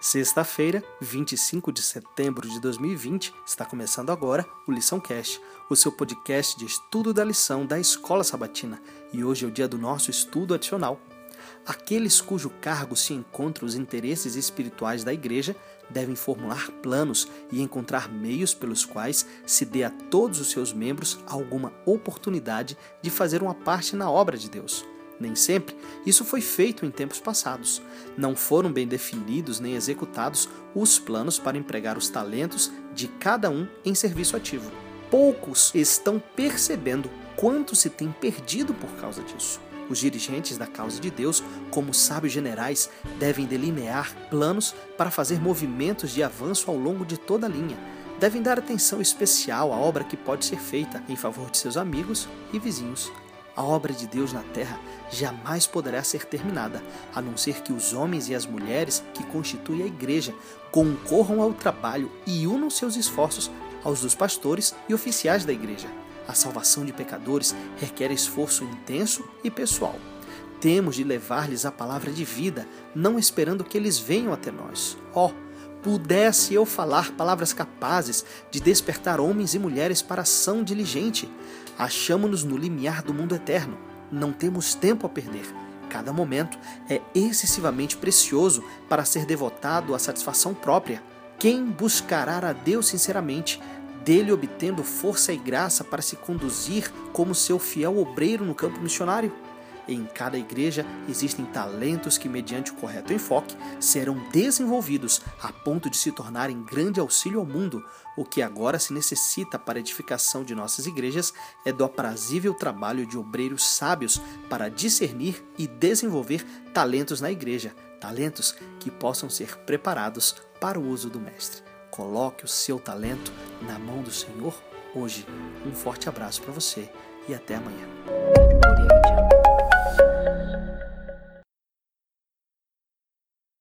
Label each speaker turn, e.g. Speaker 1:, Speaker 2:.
Speaker 1: Sexta-feira, 25 de setembro de 2020, está começando agora o Lição Cast, o seu podcast de estudo da lição da Escola Sabatina. E hoje é o dia do nosso estudo adicional. Aqueles cujo cargo se encontra os interesses espirituais da igreja devem formular planos e encontrar meios pelos quais se dê a todos os seus membros alguma oportunidade de fazer uma parte na obra de Deus. Nem sempre isso foi feito em tempos passados. Não foram bem definidos nem executados os planos para empregar os talentos de cada um em serviço ativo. Poucos estão percebendo quanto se tem perdido por causa disso. Os dirigentes da causa de Deus, como sábios generais, devem delinear planos para fazer movimentos de avanço ao longo de toda a linha. Devem dar atenção especial à obra que pode ser feita em favor de seus amigos e vizinhos. A obra de Deus na terra jamais poderá ser terminada, a não ser que os homens e as mulheres que constituem a igreja concorram ao trabalho e unam seus esforços aos dos pastores e oficiais da igreja. A salvação de pecadores requer esforço intenso e pessoal. Temos de levar-lhes a palavra de vida, não esperando que eles venham até nós. Oh, pudesse eu falar palavras capazes de despertar homens e mulheres para ação diligente. Achamos-nos no limiar do mundo eterno. Não temos tempo a perder. Cada momento é excessivamente precioso para ser devotado à satisfação própria. Quem buscará a Deus sinceramente, dele obtendo força e graça para se conduzir como seu fiel obreiro no campo missionário? Em cada igreja existem talentos que, mediante o correto enfoque, serão desenvolvidos a ponto de se tornarem grande auxílio ao mundo. O que agora se necessita para a edificação de nossas igrejas é do aprazível trabalho de obreiros sábios para discernir e desenvolver talentos na igreja, talentos que possam ser preparados para o uso do Mestre. Coloque o seu talento na mão do Senhor hoje. Um forte abraço para você e até amanhã.